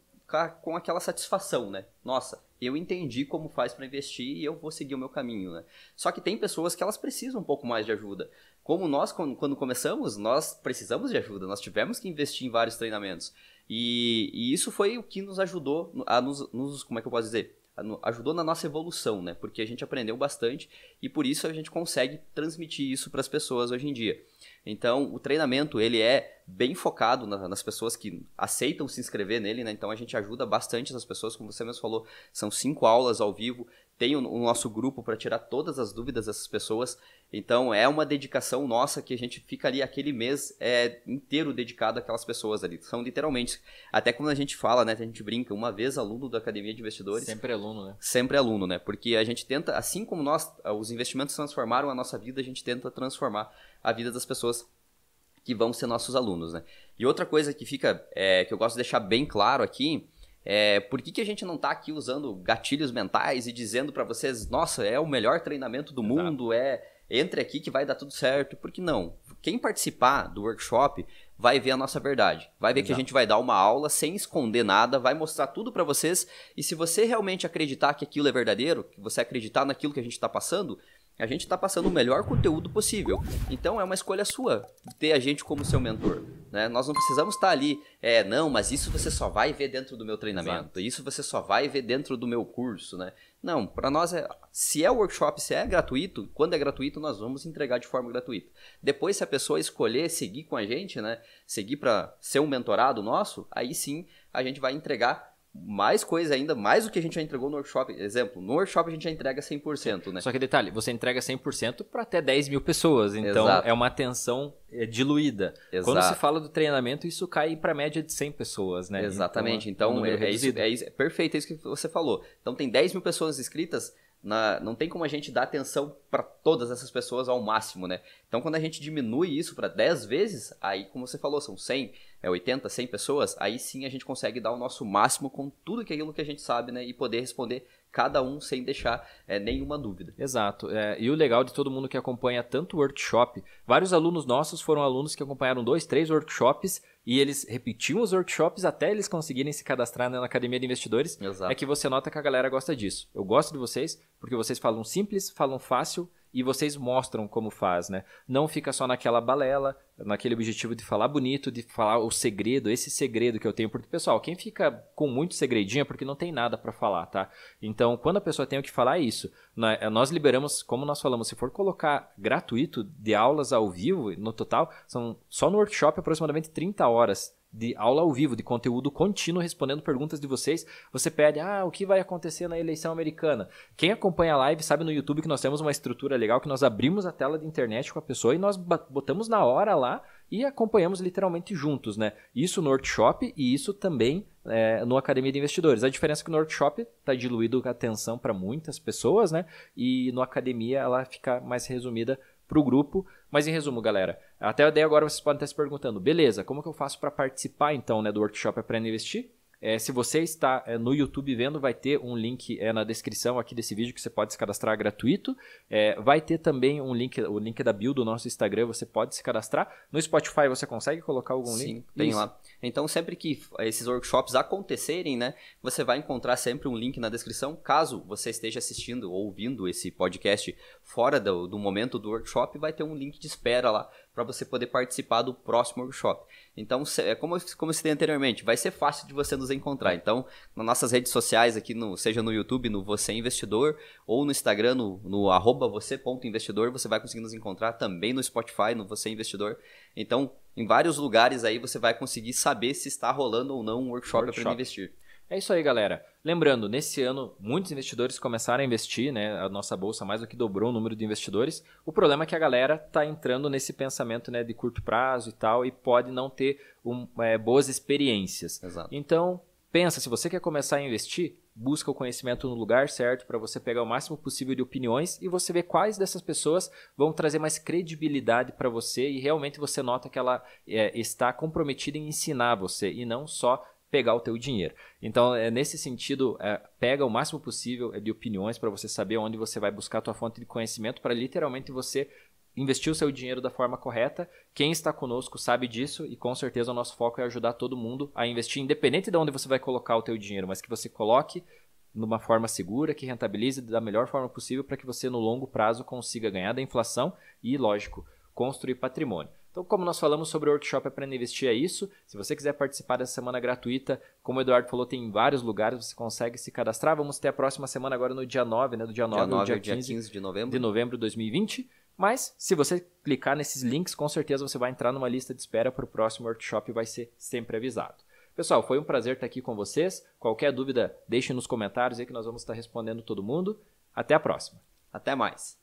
com aquela satisfação, né? Nossa, eu entendi como faz para investir e eu vou seguir o meu caminho, né? Só que tem pessoas que elas precisam um pouco mais de ajuda. Como nós, quando começamos, nós precisamos de ajuda, nós tivemos que investir em vários treinamentos. E, e isso foi o que nos ajudou a nos, nos, como é que eu posso dizer? Ajudou na nossa evolução, né? Porque a gente aprendeu bastante e por isso a gente consegue transmitir isso para as pessoas hoje em dia. Então, o treinamento ele é bem focado nas pessoas que aceitam se inscrever nele, né? Então a gente ajuda bastante essas pessoas, como você mesmo falou, são cinco aulas ao vivo, tem o, nosso grupo para tirar todas as dúvidas dessas pessoas. Então é uma dedicação nossa que a gente fica ali aquele mês é, inteiro dedicado àquelas pessoas ali. São literalmente, até quando a gente fala, né, a gente brinca, uma vez aluno da Academia de Investidores. Sempre aluno, né? Sempre aluno, né? Porque a gente tenta, assim como nós, os investimentos transformaram a nossa vida, a gente tenta transformar a vida das pessoas que vão ser nossos alunos, né? E outra coisa que fica, é, que eu gosto de deixar bem claro aqui, é, por que, que a gente não está aqui usando gatilhos mentais e dizendo para vocês, nossa, é o melhor treinamento do Exato. mundo, é entre aqui que vai dar tudo certo? Por que não? Quem participar do workshop vai ver a nossa verdade. Vai ver Exato. que a gente vai dar uma aula sem esconder nada, vai mostrar tudo para vocês. E se você realmente acreditar que aquilo é verdadeiro, que você acreditar naquilo que a gente está passando, a gente está passando o melhor conteúdo possível. Então é uma escolha sua ter a gente como seu mentor. Né? Nós não precisamos estar tá ali, é, não, mas isso você só vai ver dentro do meu treinamento, Exato. isso você só vai ver dentro do meu curso. Né? Não, para nós, é, se é workshop, se é gratuito, quando é gratuito, nós vamos entregar de forma gratuita. Depois, se a pessoa escolher seguir com a gente, né, seguir para ser um mentorado nosso, aí sim a gente vai entregar mais coisa ainda, mais do que a gente já entregou no workshop. Exemplo, no workshop a gente já entrega 100%, né? Só que detalhe, você entrega 100% para até 10 mil pessoas, então Exato. é uma atenção é, diluída. Exato. Quando se fala do treinamento, isso cai para média de 100 pessoas, né? Exatamente, então, então é, é, isso, é, isso, é perfeito é isso que você falou. Então tem 10 mil pessoas inscritas, na, não tem como a gente dar atenção para todas essas pessoas ao máximo, né? Então, quando a gente diminui isso para 10 vezes, aí, como você falou, são 100, é 80, 100 pessoas, aí sim a gente consegue dar o nosso máximo com tudo aquilo que a gente sabe, né? E poder responder cada um sem deixar é, nenhuma dúvida. Exato. É, e o legal de todo mundo que acompanha tanto o workshop, vários alunos nossos foram alunos que acompanharam dois, três workshops e eles repetiam os workshops até eles conseguirem se cadastrar na Academia de Investidores. Exato. É que você nota que a galera gosta disso. Eu gosto de vocês porque vocês falam simples, falam fácil e vocês mostram como faz, né? Não fica só naquela balela, naquele objetivo de falar bonito, de falar o segredo, esse segredo que eu tenho. Porque, pessoal, quem fica com muito segredinho é porque não tem nada para falar, tá? Então, quando a pessoa tem o que falar, é isso. Eh, nós liberamos, como nós falamos, se for colocar gratuito de aulas ao vivo, no total, são só no workshop aproximadamente 30 horas de aula ao vivo, de conteúdo contínuo, respondendo perguntas de vocês. Você pede, ah, o que vai acontecer na eleição americana? Quem acompanha a live sabe no YouTube que nós temos uma estrutura legal, que nós abrimos a tela de internet com a pessoa e nós botamos na hora lá e acompanhamos literalmente juntos, né? Isso no workshop e isso também é, no Academia de Investidores. A diferença é que no workshop está diluído a atenção para muitas pessoas, né? E no Academia ela fica mais resumida para o grupo. Mas em resumo, galera, até daí agora vocês podem estar se perguntando, beleza, como que eu faço para participar então né, do workshop Aprenda a Investir? É, se você está é, no YouTube vendo, vai ter um link é, na descrição aqui desse vídeo que você pode se cadastrar gratuito. É, vai ter também um link, o link da bio do nosso Instagram, você pode se cadastrar. No Spotify você consegue colocar algum Sim, link? tem Isso. lá. Então sempre que esses workshops acontecerem, né, você vai encontrar sempre um link na descrição. Caso você esteja assistindo ou ouvindo esse podcast fora do, do momento do workshop, vai ter um link de espera lá para você poder participar do próximo workshop. Então, é como, como eu citei anteriormente, vai ser fácil de você nos encontrar. Então, nas nossas redes sociais aqui, no, seja no YouTube, no Você Investidor, ou no Instagram, no, no arroba você.investidor, você vai conseguir nos encontrar também no Spotify, no Você Investidor. Então, em vários lugares aí você vai conseguir saber se está rolando ou não um workshop, workshop. para investir. É isso aí, galera. Lembrando, nesse ano, muitos investidores começaram a investir, né? A nossa bolsa mais do que dobrou o número de investidores. O problema é que a galera está entrando nesse pensamento né, de curto prazo e tal, e pode não ter um, é, boas experiências. Exato. Então, pensa, se você quer começar a investir, busca o conhecimento no lugar certo para você pegar o máximo possível de opiniões e você ver quais dessas pessoas vão trazer mais credibilidade para você e realmente você nota que ela é, está comprometida em ensinar você e não só pegar o teu dinheiro. Então, é, nesse sentido, é, pega o máximo possível é, de opiniões para você saber onde você vai buscar a tua fonte de conhecimento para literalmente você investir o seu dinheiro da forma correta. Quem está conosco sabe disso e com certeza o nosso foco é ajudar todo mundo a investir, independente de onde você vai colocar o teu dinheiro, mas que você coloque numa forma segura, que rentabilize da melhor forma possível para que você no longo prazo consiga ganhar da inflação e, lógico, construir patrimônio. Então, como nós falamos sobre o workshop Aprenda a Investir, é isso. Se você quiser participar dessa semana gratuita, como o Eduardo falou, tem em vários lugares, você consegue se cadastrar. Vamos ter a próxima semana agora no dia 9, né? Do dia 9, dia 9 ao dia 15, 15 de novembro. De novembro de 2020. Mas, se você clicar nesses links, com certeza você vai entrar numa lista de espera para o próximo workshop e vai ser sempre avisado. Pessoal, foi um prazer estar aqui com vocês. Qualquer dúvida, deixe nos comentários aí que nós vamos estar respondendo todo mundo. Até a próxima. Até mais.